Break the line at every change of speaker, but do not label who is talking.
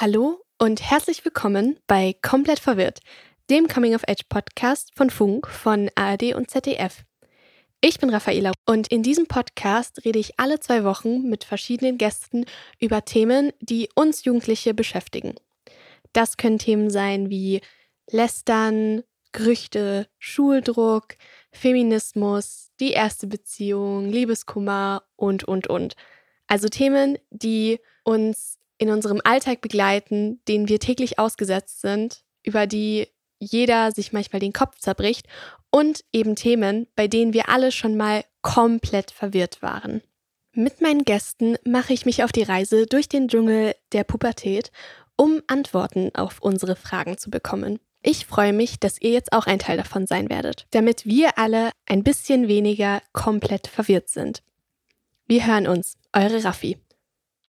Hallo und herzlich willkommen bei Komplett verwirrt, dem Coming of Age Podcast von Funk, von ARD und ZDF. Ich bin Raffaela und in diesem Podcast rede ich alle zwei Wochen mit verschiedenen Gästen über Themen, die uns Jugendliche beschäftigen. Das können Themen sein wie Lästern, Gerüchte, Schuldruck, Feminismus, die erste Beziehung, Liebeskummer und, und, und. Also Themen, die uns in unserem Alltag begleiten, denen wir täglich ausgesetzt sind, über die jeder sich manchmal den Kopf zerbricht und eben Themen, bei denen wir alle schon mal komplett verwirrt waren. Mit meinen Gästen mache ich mich auf die Reise durch den Dschungel der Pubertät, um Antworten auf unsere Fragen zu bekommen. Ich freue mich, dass ihr jetzt auch ein Teil davon sein werdet, damit wir alle ein bisschen weniger komplett verwirrt sind. Wir hören uns, eure Raffi.